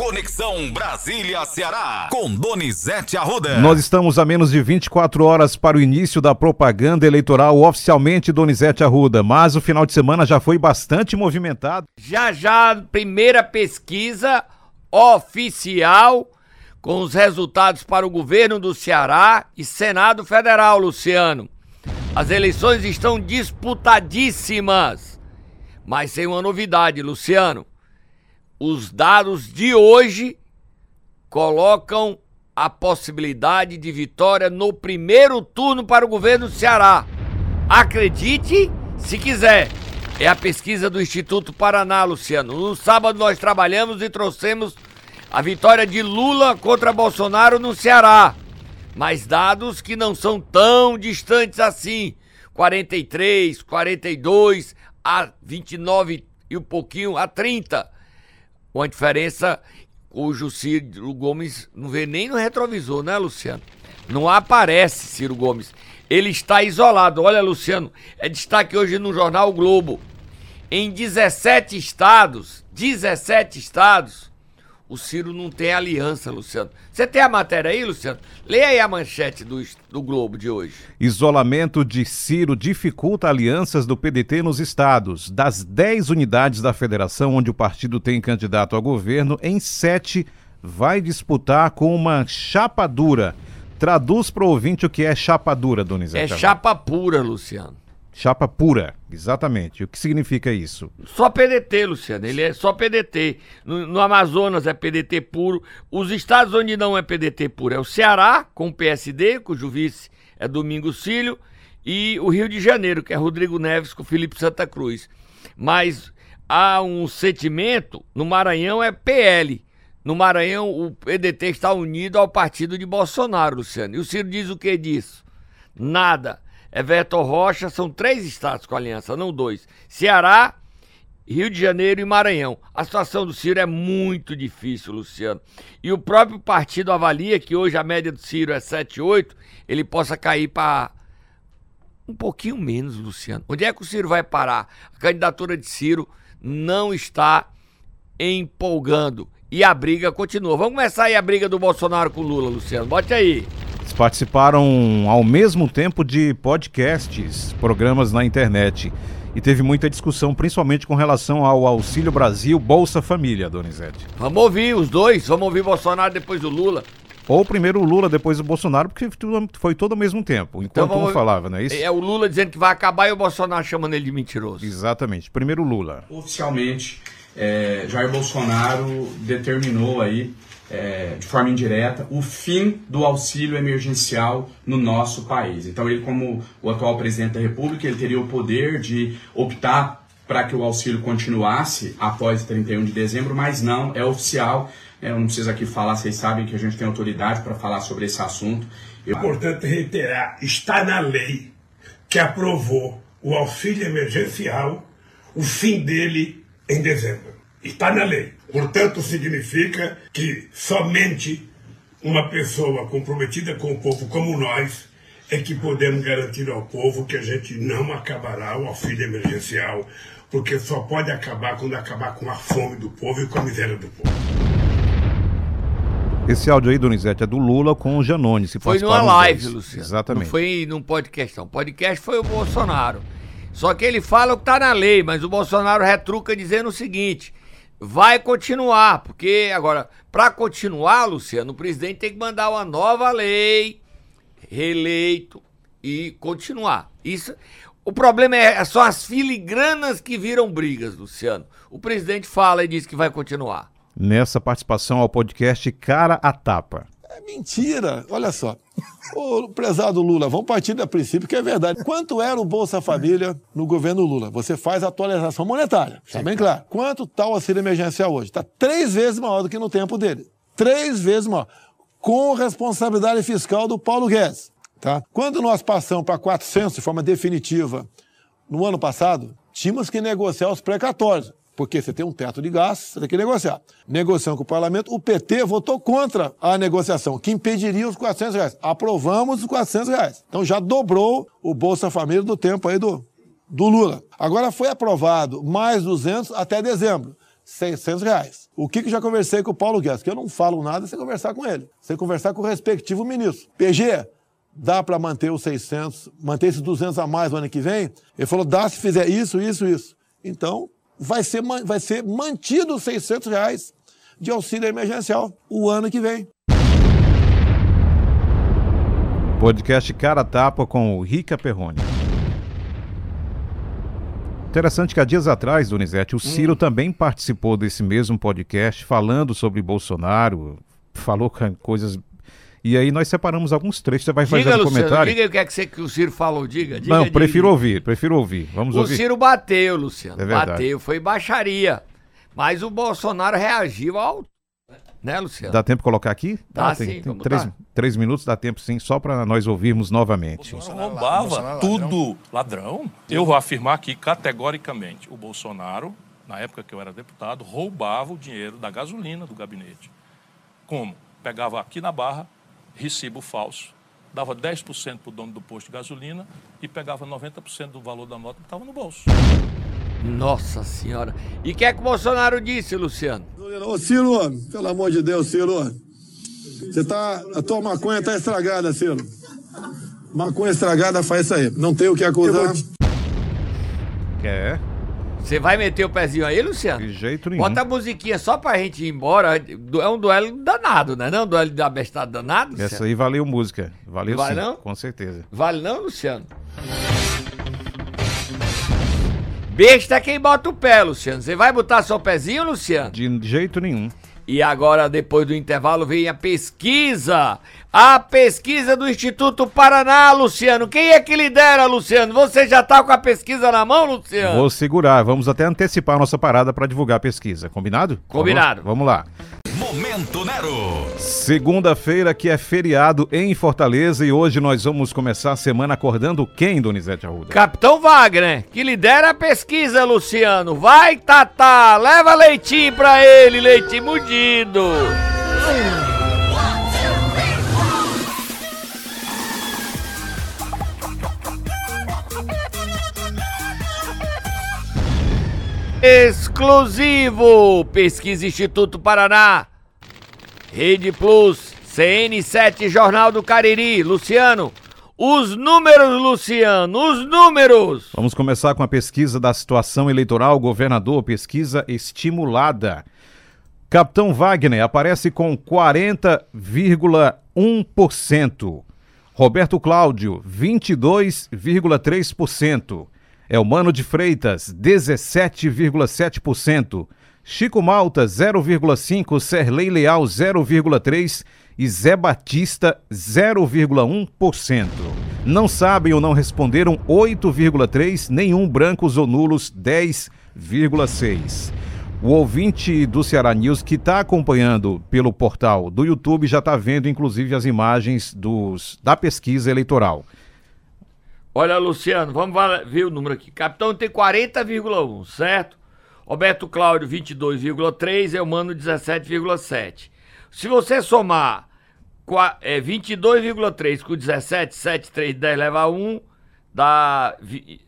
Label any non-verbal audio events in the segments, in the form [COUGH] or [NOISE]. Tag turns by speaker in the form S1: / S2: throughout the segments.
S1: Conexão Brasília-Ceará, com Donizete Arruda.
S2: Nós estamos a menos de 24 horas para o início da propaganda eleitoral oficialmente Donizete Arruda, mas o final de semana já foi bastante movimentado.
S3: Já já, primeira pesquisa oficial com os resultados para o governo do Ceará e Senado Federal, Luciano. As eleições estão disputadíssimas, mas tem uma novidade, Luciano os dados de hoje colocam a possibilidade de vitória no primeiro turno para o governo do Ceará. Acredite se quiser. É a pesquisa do Instituto Paraná, Luciano. No sábado nós trabalhamos e trouxemos a vitória de Lula contra Bolsonaro no Ceará. Mas dados que não são tão distantes assim. 43, 42, a 29 e um pouquinho, a 30 uma diferença cujo Ciro Gomes não vê nem no retrovisor, né, Luciano? Não aparece Ciro Gomes. Ele está isolado. Olha, Luciano, é destaque hoje no jornal o Globo. Em 17 estados, 17 estados, o Ciro não tem aliança, Luciano. Você tem a matéria aí, Luciano? Leia aí a manchete do, do Globo de hoje.
S2: Isolamento de Ciro dificulta alianças do PDT nos estados. Das 10 unidades da federação onde o partido tem candidato a governo, em 7 vai disputar com uma chapa dura. Traduz para o ouvinte o que é chapa dura, Donizete.
S3: É chapa pura, Luciano.
S2: Chapa pura, exatamente. O que significa isso?
S3: Só PDT, Luciano. Ele é só PDT. No, no, Amazonas é PDT puro. Os estados onde não é PDT puro é o Ceará, com o PSD, cujo vice é Domingos Filho, e o Rio de Janeiro, que é Rodrigo Neves com Felipe Santa Cruz. Mas há um sentimento, no Maranhão é PL. No Maranhão, o PDT está unido ao partido de Bolsonaro, Luciano. E o Ciro diz o que disso? Nada é Veto Rocha, são três estados com aliança, não dois. Ceará, Rio de Janeiro e Maranhão. A situação do Ciro é muito difícil, Luciano. E o próprio partido avalia que hoje a média do Ciro é 7,8, ele possa cair para um pouquinho menos, Luciano. Onde é que o Ciro vai parar? A candidatura de Ciro não está empolgando. E a briga continua. Vamos começar aí a briga do Bolsonaro com o Lula, Luciano. Bote aí
S2: participaram ao mesmo tempo de podcasts, programas na internet. E teve muita discussão, principalmente com relação ao Auxílio Brasil Bolsa Família, Donizete.
S3: Vamos ouvir os dois, vamos ouvir Bolsonaro depois o Lula.
S2: Ou primeiro o Lula, depois o Bolsonaro, porque foi todo ao mesmo tempo, enquanto então, vamos... um falava, não é isso?
S3: É o Lula dizendo que vai acabar e o Bolsonaro chamando ele de mentiroso.
S2: Exatamente. Primeiro o Lula.
S4: Oficialmente, é, Jair Bolsonaro determinou aí é, de forma indireta, o fim do auxílio emergencial no nosso país. Então, ele, como o atual presidente da República, ele teria o poder de optar para que o auxílio continuasse após 31 de dezembro, mas não, é oficial. É, eu não preciso aqui falar, vocês sabem que a gente tem autoridade para falar sobre esse assunto.
S5: É importante reiterar, está na lei que aprovou o auxílio emergencial, o fim dele em dezembro. Está na lei. Portanto, significa que somente uma pessoa comprometida com o povo como nós é que podemos garantir ao povo que a gente não acabará o auxílio emergencial, porque só pode acabar quando acabar com a fome do povo e com a miséria do povo.
S2: Esse áudio aí, Donizete, é do Lula com o Janone. Se
S3: foi numa live, Luciano.
S2: Exatamente.
S3: Não foi num podcast, não. Podcast foi o Bolsonaro. Só que ele fala o que está na lei, mas o Bolsonaro retruca dizendo o seguinte: vai continuar, porque agora, para continuar, Luciano, o presidente tem que mandar uma nova lei, reeleito e continuar. Isso, o problema é, é só as filigranas que viram brigas, Luciano. O presidente fala e diz que vai continuar.
S2: Nessa participação ao podcast Cara a Tapa.
S6: É mentira, olha só. Ô, prezado Lula, vamos partir do princípio que é verdade. Quanto era o Bolsa Família no governo Lula? Você faz a atualização monetária, está bem claro. Quanto está o auxílio emergencial hoje? Está três vezes maior do que no tempo dele. Três vezes maior. Com responsabilidade fiscal do Paulo Guedes. Tá? Quando nós passamos para 400 de forma definitiva no ano passado, tínhamos que negociar os precatórios porque você tem um teto de gastos, você tem que negociar. Negociando com o parlamento, o PT votou contra a negociação, que impediria os 400 reais. Aprovamos os 400 reais. Então já dobrou o Bolsa Família do tempo aí do, do Lula. Agora foi aprovado mais 200 até dezembro. 600 reais. O que, que já conversei com o Paulo Guedes? Que eu não falo nada sem conversar com ele, sem conversar com o respectivo ministro. PG, dá para manter os 600, manter esses 200 a mais no ano que vem? Ele falou, dá se fizer isso, isso, isso. Então, vai ser, vai ser mantido os 600 reais de auxílio emergencial o ano que vem.
S2: Podcast Cara Tapa com o Rica Perrone. Interessante que há dias atrás, Donizete, o Ciro hum. também participou desse mesmo podcast falando sobre Bolsonaro, falou coisas. E aí nós separamos alguns trechos, você vai fazer um Luciano, comentário.
S3: Diga o que é que, você, que o Ciro falou, diga. diga
S2: Não, prefiro diga. ouvir, prefiro ouvir. Vamos
S3: o
S2: ouvir.
S3: O Ciro bateu, Luciano, é bateu, foi baixaria. Mas o Bolsonaro reagiu ao né, Luciano?
S2: Dá tempo de colocar aqui?
S3: Dá, tá, sim. Tem, tem
S2: três, três, minutos, dá tempo sim, só para nós ouvirmos novamente.
S7: O Bolsonaro roubava Bolsonaro tudo. Ladrão? Eu vou afirmar aqui categoricamente: o Bolsonaro, na época que eu era deputado, roubava o dinheiro da gasolina do gabinete. Como? Pegava aqui na barra, recibo falso, dava 10% para o dono do posto de gasolina e pegava 90% do valor da nota que estava no bolso.
S3: Nossa senhora. E o que é que o Bolsonaro disse, Luciano?
S6: Ô Ciro, pelo amor de Deus, Ciro. Você tá. A tua maconha tá estragada, Ciro. Maconha estragada faz isso aí. Não tem o que acusar.
S2: É.
S3: Você vai meter o pezinho aí, Luciano?
S2: De jeito nenhum.
S3: Bota a musiquinha só pra gente ir embora. É um duelo danado, né? Não, um duelo da bestada danado.
S2: Luciano? Essa aí valeu música. Valeu vale sim, não? com certeza.
S3: Vale não, Luciano? Besta é quem bota o pé, Luciano. Você vai botar seu pezinho, Luciano?
S2: De jeito nenhum.
S3: E agora, depois do intervalo, vem a pesquisa. A pesquisa do Instituto Paraná, Luciano. Quem é que lidera, Luciano? Você já tá com a pesquisa na mão, Luciano?
S2: Vou segurar. Vamos até antecipar a nossa parada para divulgar a pesquisa. Combinado?
S3: Combinado.
S2: Vamos, vamos lá.
S1: Momento Nero.
S2: Segunda-feira que é feriado em Fortaleza e hoje nós vamos começar a semana acordando quem, Donizete Arruda?
S3: Capitão Wagner, que lidera a pesquisa, Luciano. Vai, Tatá, leva leitinho pra ele, leitinho mudido. Exclusivo! Pesquisa Instituto Paraná. Rede Plus, CN7 Jornal do Cariri. Luciano, os números, Luciano, os números!
S2: Vamos começar com a pesquisa da situação eleitoral. Governador, pesquisa estimulada. Capitão Wagner aparece com 40,1%. Roberto Cláudio, 22,3%. Elmano de Freitas, 17,7%. Chico Malta 0,5, Serlei Leal 0,3 e Zé Batista 0,1%. Não sabem ou não responderam 8,3, nenhum brancos ou nulos 10,6. O ouvinte do Ceará News que está acompanhando pelo portal do YouTube já está vendo inclusive as imagens dos, da pesquisa eleitoral.
S3: Olha, Luciano, vamos ver o número aqui. Capitão tem 40,1, certo? Roberto Cláudio 22,3, Elmano 17,7. Se você somar é, 22,3 com 17, 7, 3, 10 leva 1, dá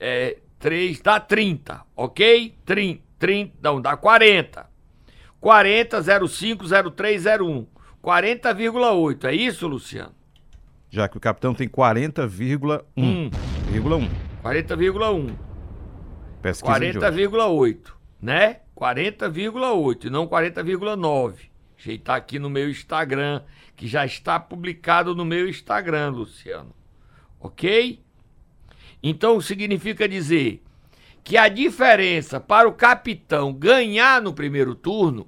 S3: é, 3, dá 30, ok? 30, 30, não, dá 40. 40, 05, 03, 01. 40,8, é isso, Luciano?
S2: Já que o capitão tem 40,1. Hum. 40,1.
S3: 40,8 né? 40,8 e não 40,9. Ajeitar aqui no meu Instagram, que já está publicado no meu Instagram, Luciano. Ok? Então significa dizer que a diferença para o capitão ganhar no primeiro turno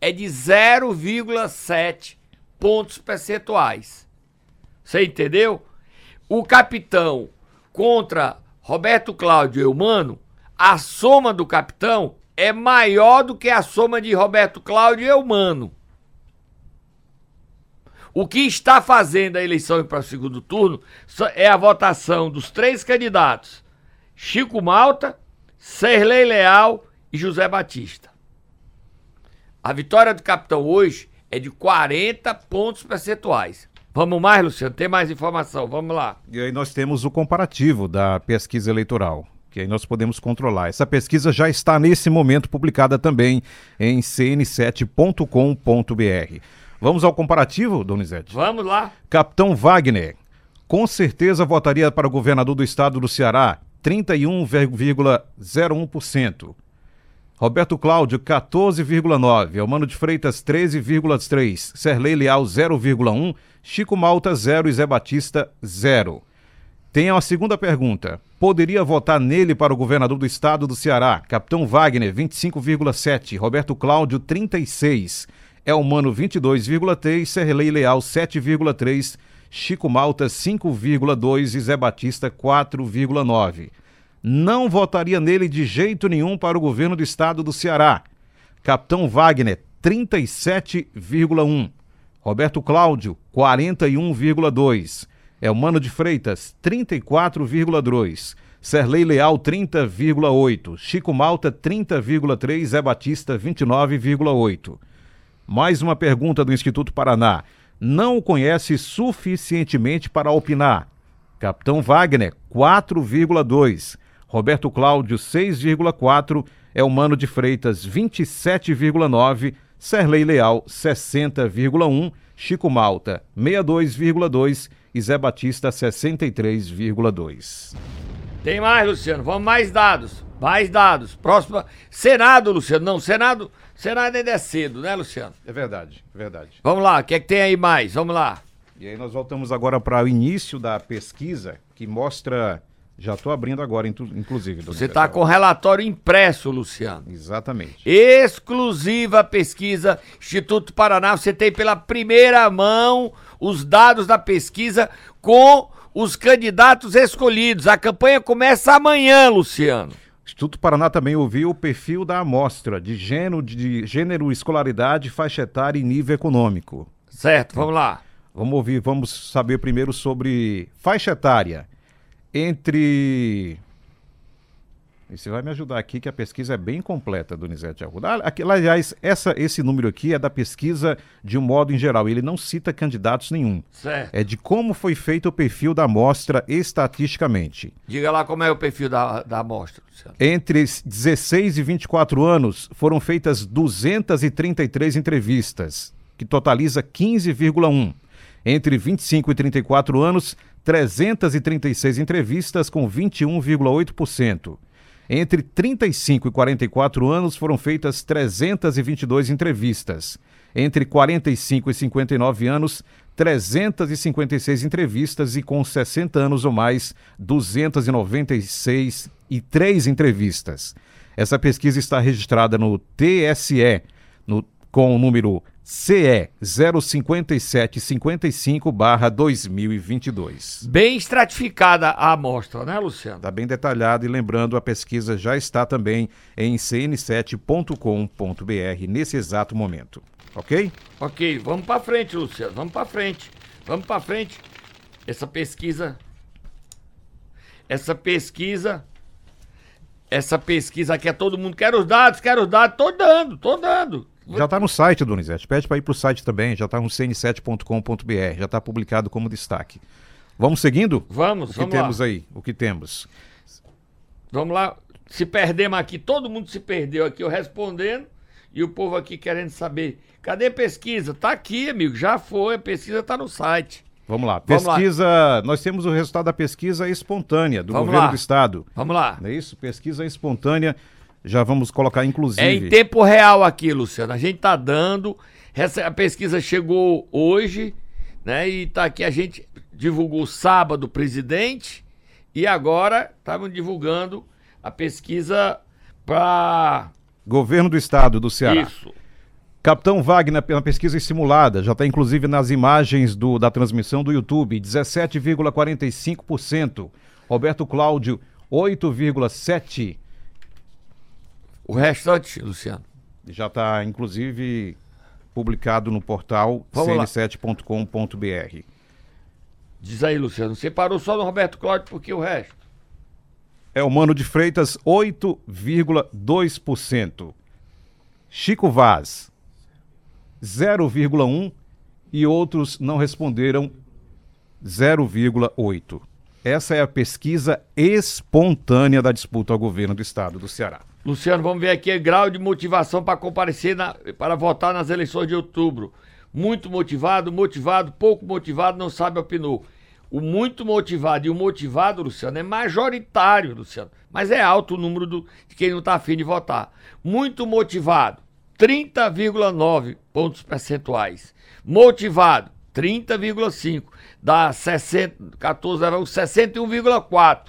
S3: é de 0,7 pontos percentuais. Você entendeu? O capitão contra Roberto Cláudio Eumano, a soma do capitão é maior do que a soma de Roberto Cláudio e Eumano. O que está fazendo a eleição para o segundo turno é a votação dos três candidatos: Chico Malta, Serlei Leal e José Batista. A vitória do capitão hoje é de 40 pontos percentuais. Vamos mais, Luciano? Tem mais informação? Vamos lá.
S2: E aí nós temos o comparativo da pesquisa eleitoral. Que aí nós podemos controlar. Essa pesquisa já está nesse momento publicada também em cn7.com.br. Vamos ao comparativo, Donizete?
S3: Vamos lá.
S2: Capitão Wagner, com certeza votaria para o governador do estado do Ceará, 31,01%. Roberto Cláudio, 14,9%. Elmano de Freitas, 13,3%. Serlei Leal, 0,1%. Chico Malta, 0%. E Zé Batista, 0%. Tem a segunda pergunta. Poderia votar nele para o governador do estado do Ceará? Capitão Wagner, 25,7%. Roberto Cláudio, 36%. Elmano, 22,3%. Serlei Leal, 7,3%. Chico Malta, 5,2%. E Zé Batista, 4,9%. Não votaria nele de jeito nenhum para o governo do estado do Ceará. Capitão Wagner, 37,1%. Roberto Cláudio, 41,2%. Elmano de Freitas, 34,2%. Serlei Leal, 30,8%. Chico Malta, 30,3%. Zé Batista, 29,8%. Mais uma pergunta do Instituto Paraná. Não o conhece suficientemente para opinar. Capitão Wagner, 4,2%. Roberto Cláudio, 6,4%. Elmano de Freitas, 27,9%. Serlei Leal, 60,1%. Chico Malta, 62,2%. E Zé Batista, 63,2%.
S3: Tem mais, Luciano. Vamos mais dados. Mais dados. Próxima. Senado, Luciano. Não, Senado. Senado ainda é cedo, né, Luciano?
S2: É verdade, é verdade.
S3: Vamos lá. O que é que tem aí mais? Vamos lá.
S2: E aí nós voltamos agora para o início da pesquisa que mostra. Já estou abrindo agora, inclusive.
S3: Você está com relatório impresso, Luciano.
S2: Exatamente.
S3: Exclusiva pesquisa Instituto Paraná. Você tem pela primeira mão os dados da pesquisa com os candidatos escolhidos. A campanha começa amanhã, Luciano.
S2: Instituto Paraná também ouviu o perfil da amostra de gênero, de gênero, escolaridade, faixa etária e nível econômico.
S3: Certo, vamos lá.
S2: Vamos ouvir, vamos saber primeiro sobre faixa etária. Entre e você vai me ajudar aqui, que a pesquisa é bem completa, Donizete Arruda. Ah, aqui, aliás, essa, esse número aqui é da pesquisa de um modo em geral. Ele não cita candidatos nenhum.
S3: Certo.
S2: É de como foi feito o perfil da amostra estatisticamente.
S3: Diga lá como é o perfil da, da amostra, Luciano.
S2: Entre 16 e 24 anos, foram feitas 233 entrevistas, que totaliza 15,1. Entre 25 e 34 anos, 336 entrevistas, com 21,8%. Entre 35 e 44 anos foram feitas 322 entrevistas. Entre 45 e 59 anos, 356 entrevistas e com 60 anos ou mais, 296 e 3 entrevistas. Essa pesquisa está registrada no TSE, no, com o número CE 05755-2022.
S3: Bem estratificada a amostra, né, Luciano?
S2: Está bem detalhada e lembrando, a pesquisa já está também em cn7.com.br nesse exato momento. Ok?
S3: Ok, vamos para frente, Luciano. Vamos para frente. Vamos para frente. Essa pesquisa. Essa pesquisa. Essa pesquisa aqui é todo mundo quer os dados, quer os dados. Tô dando, tô dando.
S2: Já está no site, Donizete. Pede para ir para o site também. Já está no cn7.com.br. Já está publicado como destaque. Vamos seguindo?
S3: Vamos,
S2: O que
S3: vamos
S2: temos
S3: lá.
S2: aí? O que temos?
S3: Vamos lá. Se perdemos aqui, todo mundo se perdeu aqui, eu respondendo. E o povo aqui querendo saber. Cadê a pesquisa? Tá aqui, amigo. Já foi. A pesquisa tá no site.
S2: Vamos lá.
S3: Vamos lá.
S2: Pesquisa. Nós temos o resultado da pesquisa espontânea do
S3: Vamos
S2: governo
S3: lá.
S2: do estado.
S3: Vamos lá.
S2: Não é isso? Pesquisa espontânea. Já vamos colocar, inclusive.
S3: É em tempo real aqui, Luciano. A gente tá dando. Essa, a pesquisa chegou hoje, né? E tá aqui, a gente divulgou sábado o presidente. E agora estamos divulgando a pesquisa para.
S2: Governo do estado do Ceará.
S3: Isso.
S2: Capitão Wagner, pela pesquisa simulada, já está inclusive nas imagens do, da transmissão do YouTube, 17,45%. Roberto Cláudio, 8,7%.
S3: O restante, Luciano.
S2: Já está, inclusive, publicado no portal
S3: Vamos lá.
S2: cn7.com.br.
S3: Diz aí, Luciano. Você parou só no Roberto Cláudio, porque o resto?
S2: É o Mano de Freitas, 8,2%. Chico Vaz, 0,1%. E outros não responderam, 0,8%. Essa é a pesquisa espontânea da disputa ao governo do estado do Ceará.
S3: Luciano, vamos ver aqui o grau de motivação para comparecer na, para votar nas eleições de outubro. Muito motivado, motivado, pouco motivado, não sabe opinou. O muito motivado e o motivado, Luciano, é majoritário, Luciano. Mas é alto o número do, de quem não está afim de votar. Muito motivado, 30,9 pontos percentuais. Motivado, 30,5. Dá 60, 14, 61,4.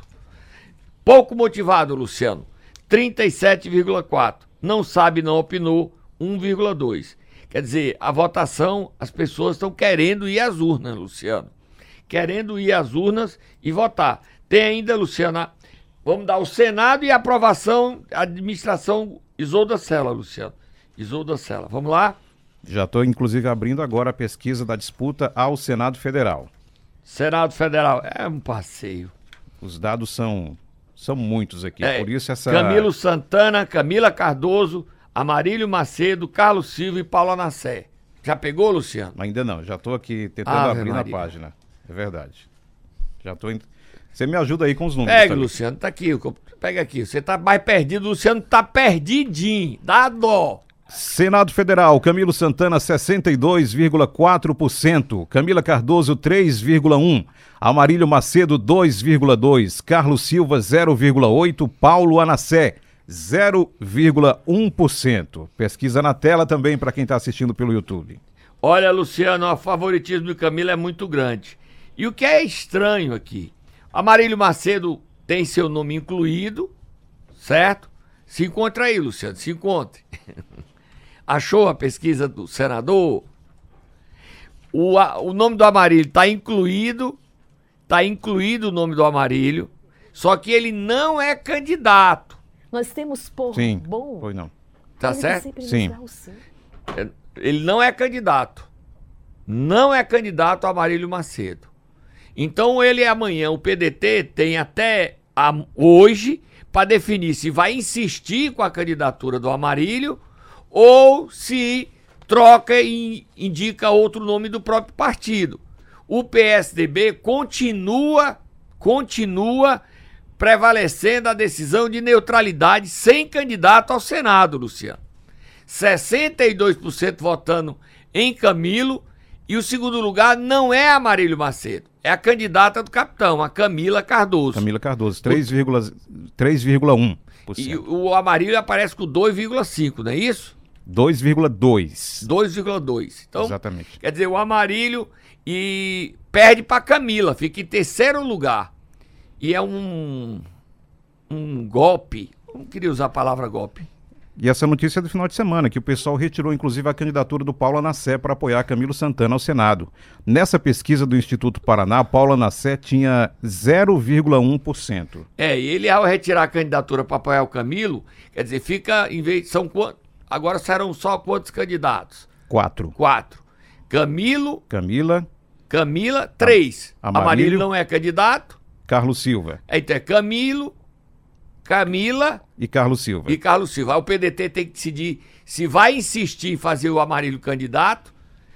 S3: Pouco motivado, Luciano, 37,4. Não sabe, não opinou, 1,2. Quer dizer, a votação, as pessoas estão querendo ir às urnas, Luciano. Querendo ir às urnas e votar. Tem ainda, Luciana, vamos dar o Senado e a aprovação, a administração Isolda Sela, Luciano. Isolda Sela. Vamos lá?
S2: Já estou, inclusive, abrindo agora a pesquisa da disputa ao Senado Federal.
S3: Senado Federal, é um passeio.
S2: Os dados são, são muitos aqui,
S3: É,
S2: por isso essa...
S3: Camilo Santana, Camila Cardoso, Amarílio Macedo, Carlos Silva e Paulo Anassé. Já pegou, Luciano?
S2: Ainda não, já estou aqui tentando
S3: Ave
S2: abrir na
S3: Maria.
S2: página. É verdade. Já estou... Você me ajuda aí com os números.
S3: Pega,
S2: também.
S3: Luciano, tá aqui. Pega aqui. Você tá mais perdido, Luciano tá perdidinho. Dá dó.
S2: Senado Federal, Camilo Santana 62,4%, Camila Cardoso 3,1%, Amarílio Macedo 2,2%, Carlos Silva 0,8%, Paulo Anassé 0,1%. Pesquisa na tela também para quem está assistindo pelo YouTube.
S3: Olha, Luciano, o favoritismo do Camilo é muito grande. E o que é estranho aqui? Amarílio Macedo tem seu nome incluído, certo? Se encontra aí, Luciano, se encontre. [LAUGHS] Achou a pesquisa do senador? O, a- o nome do Amarílio está incluído, está incluído o nome do Amarílio, só que ele não é candidato,
S8: Nós temos por
S2: Sim,
S8: bom.
S2: foi não.
S3: tá
S8: ele
S3: certo?
S2: Sim.
S8: sim.
S3: Ele não é candidato. Não é candidato a Amarílio Macedo. Então ele amanhã, o PDT tem até a- hoje para definir se vai insistir com a candidatura do Amarílio ou se troca e indica outro nome do próprio partido. O PSDB continua continua prevalecendo a decisão de neutralidade sem candidato ao Senado, Luciano. 62% votando em Camilo e o segundo lugar não é Amarílio Macedo, é a candidata do capitão, a Camila Cardoso.
S2: Camila Cardoso 3,1%. 3,1%.
S3: E o Amarílio aparece com 2,5, não é isso?
S2: 2,2%.
S3: 2,2. Então,
S2: Exatamente.
S3: quer dizer, o Amarílio e perde para Camila, fica em terceiro lugar. E é um um golpe, não queria usar a palavra golpe.
S2: E essa notícia é do final de semana, que o pessoal retirou inclusive a candidatura do Paulo Anassé para apoiar Camilo Santana ao Senado. Nessa pesquisa do Instituto Paraná, Paulo Anassé tinha 0,1%.
S3: É, e ele ao retirar a candidatura para apoiar o Camilo, quer dizer, fica em vez são quantos? Agora serão só quantos candidatos?
S2: 4.
S3: Quatro. Camilo,
S2: Camila,
S3: Camila, três.
S2: Amarílio.
S3: Amarílio não é candidato.
S2: Carlos Silva
S3: Então é Camilo, Camila
S2: e Carlos Silva.
S3: e Carlos Silva. Aí o PDT tem que decidir se vai insistir em fazer o Amarílio candidato.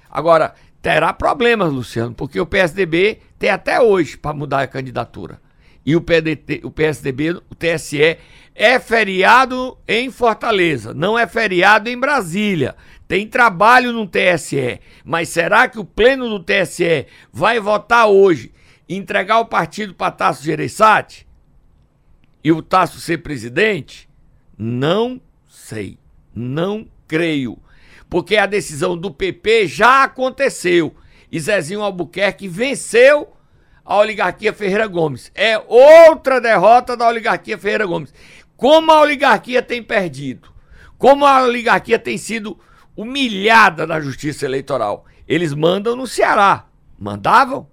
S3: Agora, terá problemas, Luciano, porque o PSDB tem até hoje para mudar a candidatura. E o, PDT, o PSDB, o TSE, é feriado em Fortaleza, não é feriado em Brasília. Tem trabalho no TSE. Mas será que o pleno do TSE vai votar hoje entregar o partido para Tasso Gereissati? e o Tasso ser presidente? Não sei. Não creio. Porque a decisão do PP já aconteceu. E Zezinho Albuquerque venceu a oligarquia Ferreira Gomes. É outra derrota da oligarquia Ferreira Gomes. Como a oligarquia tem perdido. Como a oligarquia tem sido humilhada na justiça eleitoral. Eles mandam no Ceará. Mandavam?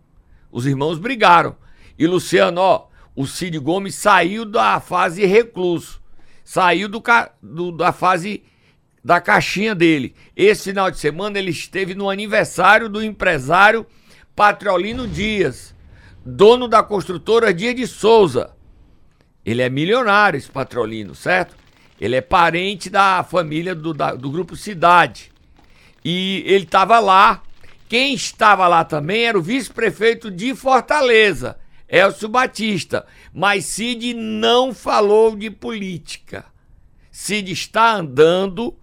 S3: Os irmãos brigaram. E Luciano, ó, o Cid Gomes saiu da fase recluso. Saiu do, do- da fase da caixinha dele. Esse final de semana ele esteve no aniversário do empresário Patriolino Dias, dono da construtora Dia de Souza. Ele é milionário, esse Patrolino, certo? Ele é parente da família do, da- do grupo Cidade. E ele estava lá. Quem estava lá também era o vice-prefeito de Fortaleza, Elcio Batista. Mas Cid não falou de política. Cid está andando,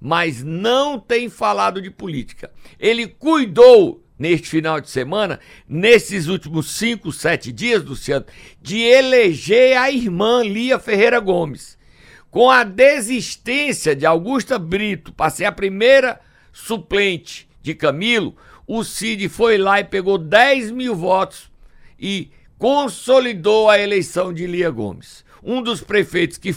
S3: mas não tem falado de política. Ele cuidou neste final de semana, nesses últimos cinco, sete dias, Luciano, de eleger a irmã Lia Ferreira Gomes. Com a desistência de Augusta Brito para ser a primeira suplente de Camilo, o Cid foi lá e pegou 10 mil votos e consolidou a eleição de Lia Gomes. Um dos prefeitos que,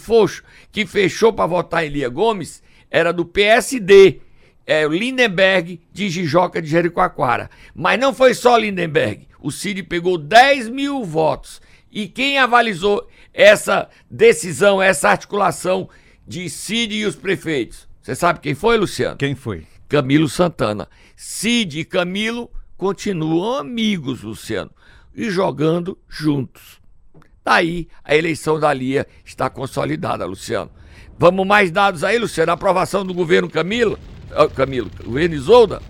S3: que fechou para votar em Lia Gomes era do PSD, é, Lindenberg de Jijoca de Jericoacoara. Mas não foi só Lindenberg. O Cid pegou 10 mil votos. E quem avalizou essa decisão, essa articulação de Cid e os prefeitos? Você sabe quem foi, Luciano?
S2: Quem foi?
S3: Camilo Santana. Cid e Camilo continuam amigos, Luciano, e jogando juntos. Daí a eleição da Lia está consolidada, Luciano. Vamos mais dados aí, Luciano? A aprovação do governo Camilo? Camilo, governo Isolda?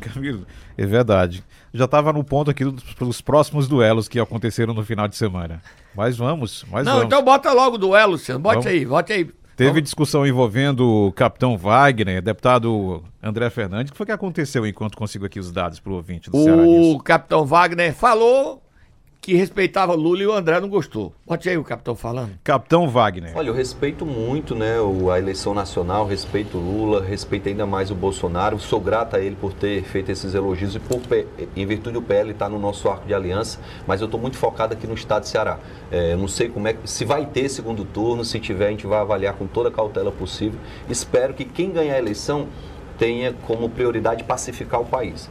S2: Camilo, é verdade. Já estava no ponto aqui dos, dos, próximos duelos que aconteceram no final de semana. Mas vamos, mas
S3: Não,
S2: vamos.
S3: então bota logo o duelo, Luciano. Bote vamos. aí, bote aí.
S2: Teve
S3: vamos.
S2: discussão envolvendo o capitão Wagner, deputado André Fernandes. O que foi que aconteceu enquanto consigo aqui os dados para o ouvinte do
S3: o
S2: Ceará
S3: O capitão Wagner falou que respeitava Lula e o André não gostou. Bote aí o capitão falando.
S2: Capitão Wagner.
S8: Olha, eu respeito muito né, a eleição nacional, respeito Lula, respeito ainda mais o Bolsonaro. Sou grato a ele por ter feito esses elogios e por, em virtude do PL estar no nosso arco de aliança, mas eu estou muito focado aqui no estado de Ceará. É, não sei como é se vai ter segundo turno, se tiver, a gente vai avaliar com toda a cautela possível. Espero que quem ganhar a eleição tenha como prioridade pacificar o país.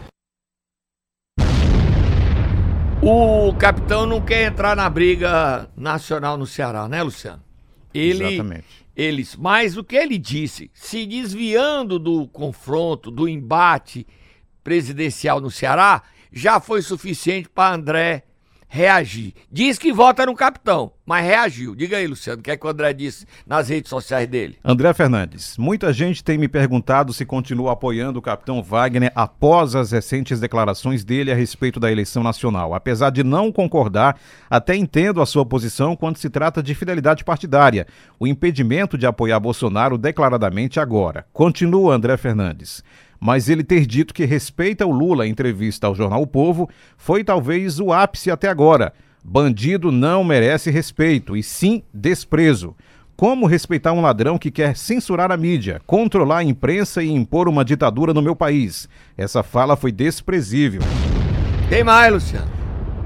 S3: O capitão não quer entrar na briga nacional no Ceará, né, Luciano? Ele,
S2: Exatamente.
S3: Eles, mas o que ele disse, se desviando do confronto, do embate presidencial no Ceará, já foi suficiente para André reagir. Diz que vota no capitão, mas reagiu. Diga aí, Luciano, o que é que o André disse nas redes sociais dele?
S2: André Fernandes, muita gente tem me perguntado se continua apoiando o capitão Wagner após as recentes declarações dele a respeito da eleição nacional. Apesar de não concordar, até entendo a sua posição quando se trata de fidelidade partidária, o impedimento de apoiar Bolsonaro declaradamente agora. Continua André Fernandes mas ele ter dito que respeita o Lula em entrevista ao jornal O Povo foi talvez o ápice até agora. Bandido não merece respeito, e sim desprezo. Como respeitar um ladrão que quer censurar a mídia, controlar a imprensa e impor uma ditadura no meu país? Essa fala foi desprezível.
S3: Tem mais, Luciano.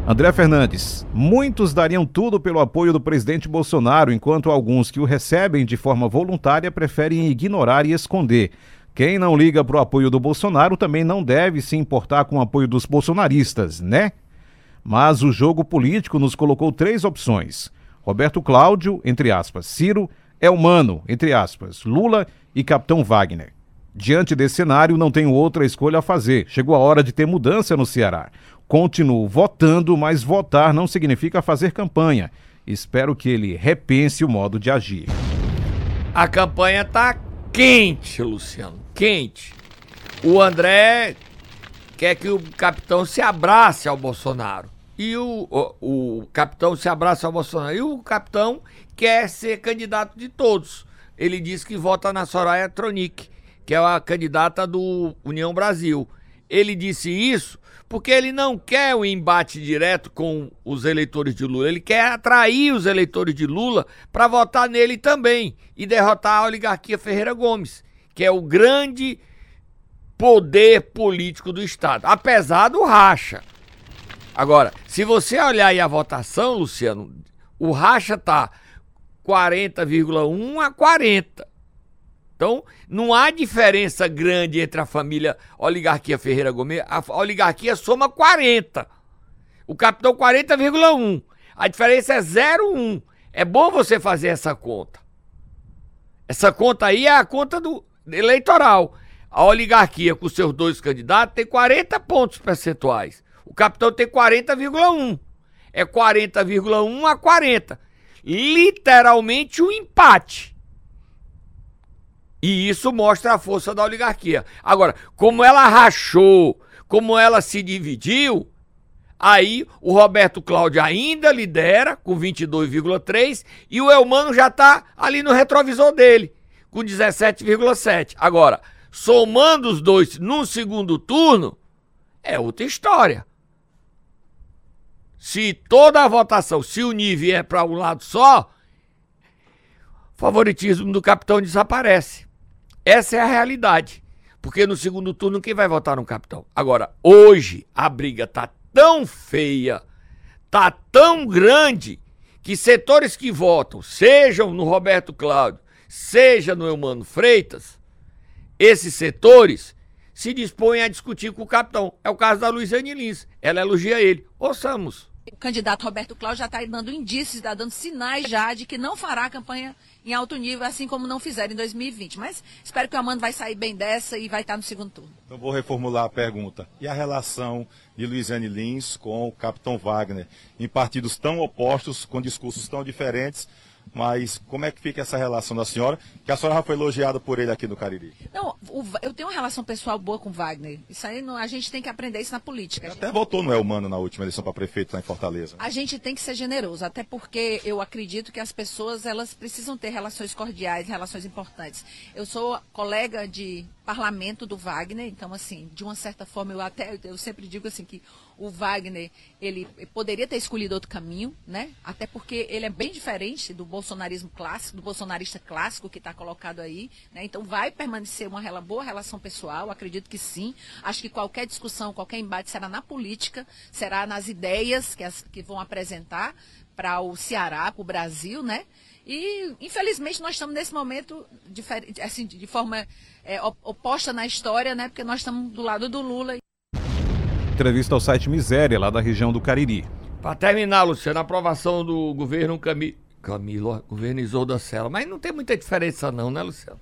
S2: André Fernandes, muitos dariam tudo pelo apoio do presidente Bolsonaro, enquanto alguns que o recebem de forma voluntária preferem ignorar e esconder. Quem não liga para o apoio do Bolsonaro também não deve se importar com o apoio dos bolsonaristas, né? Mas o jogo político nos colocou três opções: Roberto Cláudio, entre aspas, Ciro, é humano, entre aspas, Lula e Capitão Wagner. Diante desse cenário, não tenho outra escolha a fazer. Chegou a hora de ter mudança no Ceará. Continuo votando, mas votar não significa fazer campanha. Espero que ele repense o modo de agir.
S3: A campanha tá quente, Luciano, quente. O André quer que o capitão se abrace ao Bolsonaro. E o, o, o capitão se abraça ao Bolsonaro. E o capitão quer ser candidato de todos. Ele diz que vota na Soraya Tronic, que é a candidata do União Brasil. Ele disse isso porque ele não quer o um embate direto com os eleitores de Lula. Ele quer atrair os eleitores de Lula para votar nele também e derrotar a oligarquia Ferreira Gomes, que é o grande poder político do Estado, apesar do racha. Agora, se você olhar aí a votação, Luciano, o racha tá 40,1 a 40. Então, não há diferença grande entre a família Oligarquia Ferreira Gomes. A oligarquia soma 40. O capitão 40,1. A diferença é 0,1. É bom você fazer essa conta. Essa conta aí é a conta do eleitoral. A oligarquia com seus dois candidatos tem 40 pontos percentuais. O capitão tem 40,1. É 40,1 a 40. Literalmente um empate. E isso mostra a força da oligarquia. Agora, como ela rachou, como ela se dividiu, Aí o Roberto Cláudio ainda lidera com 22,3 e o Elmano já está ali no retrovisor dele com 17,7. Agora, somando os dois no segundo turno, é outra história. Se toda a votação se unir vier para um lado só, favoritismo do capitão desaparece. Essa é a realidade. Porque no segundo turno quem vai votar no capitão? Agora, hoje a briga tá tão feia, tá tão grande, que setores que votam, sejam no Roberto Cláudio, seja no Eumano Freitas, esses setores se dispõem a discutir com o capitão. É o caso da Luiziane Lins. Ela elogia ele. Ouçamos.
S9: O candidato Roberto Cláudio já está dando indícios, está dando sinais já de que não fará campanha em alto nível, assim como não fizeram em 2020. Mas espero que o Amando vai sair bem dessa e vai estar no segundo turno.
S10: Então vou reformular a pergunta. E a relação de Luiziane Lins com o capitão Wagner, em partidos tão opostos, com discursos tão diferentes, mas como é que fica essa relação da senhora? Que a senhora já foi elogiada por ele aqui no Cariri.
S9: Não, o, eu tenho uma relação pessoal boa com o Wagner. Isso aí não, a gente tem que aprender isso na política.
S10: Até votou no Elmano na última eleição para prefeito lá em Fortaleza.
S9: A gente tem que ser generoso, até porque eu acredito que as pessoas elas precisam ter relações cordiais, relações importantes. Eu sou colega de parlamento do Wagner, então assim, de uma certa forma eu até eu sempre digo assim que o Wagner ele poderia ter escolhido outro caminho, né? Até porque ele é bem diferente do bolsonarismo clássico, do bolsonarista clássico que está colocado aí, né? Então vai permanecer uma boa relação pessoal, acredito que sim. Acho que qualquer discussão, qualquer embate será na política, será nas ideias que, as, que vão apresentar para o Ceará, para o Brasil, né? E, infelizmente, nós estamos nesse momento de, assim, de forma é, oposta na história, né? Porque nós estamos do lado do Lula.
S2: Entrevista ao site Miséria, lá da região do Cariri.
S3: Para terminar, Luciano, a aprovação do governo Cami... Camilo, governo Sela. Mas não tem muita diferença não, né, Luciano?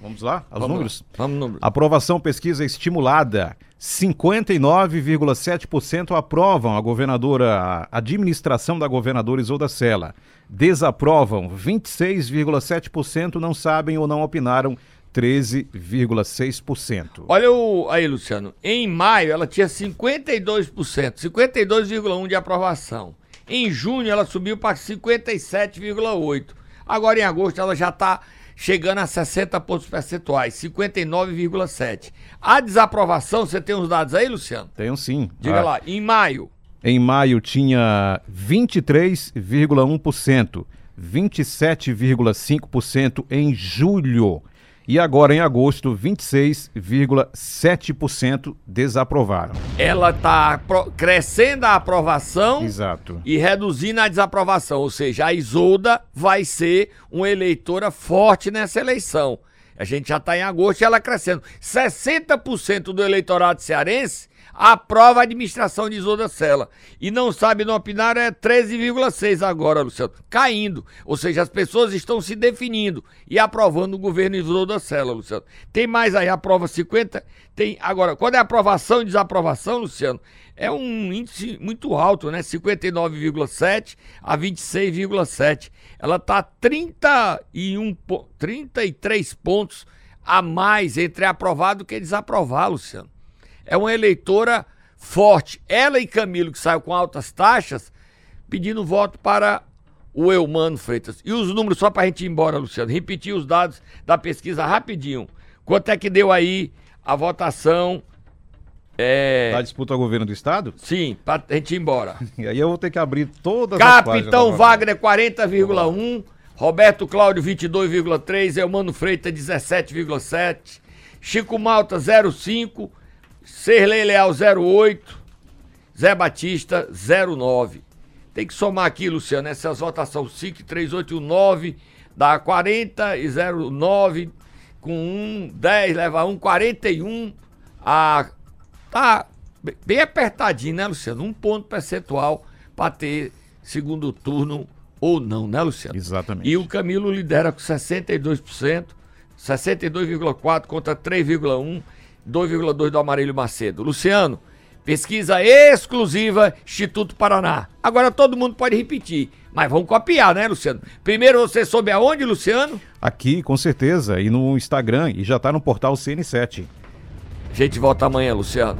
S2: Vamos lá, os
S3: Vamos
S2: números?
S3: Lá. Vamos números.
S2: Aprovação pesquisa estimulada. 59,7% aprovam a governadora, a administração da governadora Isolda Sela. Desaprovam 26,7%, não sabem ou não opinaram 13,6%.
S3: Olha o, aí, Luciano. Em maio ela tinha 52%, 52,1% de aprovação. Em junho ela subiu para 57,8%. Agora em agosto ela já está chegando a 60 pontos percentuais, 59,7. A desaprovação, você tem os dados aí, Luciano?
S2: Tenho sim.
S3: Diga ah. lá, em maio.
S2: Em maio tinha 23,1%, 27,5% em julho. E agora, em agosto, 26,7% desaprovaram.
S3: Ela está crescendo a aprovação
S2: Exato.
S3: e reduzindo a desaprovação. Ou seja, a Isolda vai ser uma eleitora forte nessa eleição. A gente já está em agosto e ela crescendo. 60% do eleitorado cearense aprova a administração de Isolda Sela. E não sabe não opinar é 13,6 agora, Luciano. Caindo. Ou seja, as pessoas estão se definindo e aprovando o governo Isolda Sela, Luciano. Tem mais aí, aprova 50. Tem agora, quando é aprovação e desaprovação, Luciano, é um índice muito alto, né? 59,7 a 26,7. Ela tá 31 33 pontos a mais entre aprovar do que desaprovar, Luciano é uma eleitora forte. Ela e Camilo, que saiu com altas taxas, pedindo voto para o Eumano Freitas. E os números, só para a gente ir embora, Luciano, repetir os dados da pesquisa rapidinho. Quanto é que deu aí a votação?
S2: É... Da disputa ao governo do estado?
S3: Sim, para a gente ir embora. [LAUGHS]
S2: e aí eu vou ter que abrir todas
S3: Capitão as Wagner 40,1, Roberto Cláudio 22,3, Eumano Freitas 17,7, Chico Malta 0,5, Serlei Leal 08, Zé Batista 09. Tem que somar aqui, Luciano, essas votações. SIC 3819 dá 40 e 09 com 1, 10 leva 1, 41 a tá bem apertadinho, né, Luciano? Um ponto percentual para ter segundo turno ou não, né, Luciano?
S2: Exatamente.
S3: E o Camilo lidera com 62%, 62,4 contra 3,1 2,2 do Amarilho Macedo. Luciano, pesquisa exclusiva Instituto Paraná. Agora todo mundo pode repetir, mas vamos copiar, né, Luciano? Primeiro você soube aonde, Luciano?
S2: Aqui, com certeza, e no Instagram, e já está no portal CN7.
S3: A gente volta amanhã, Luciano.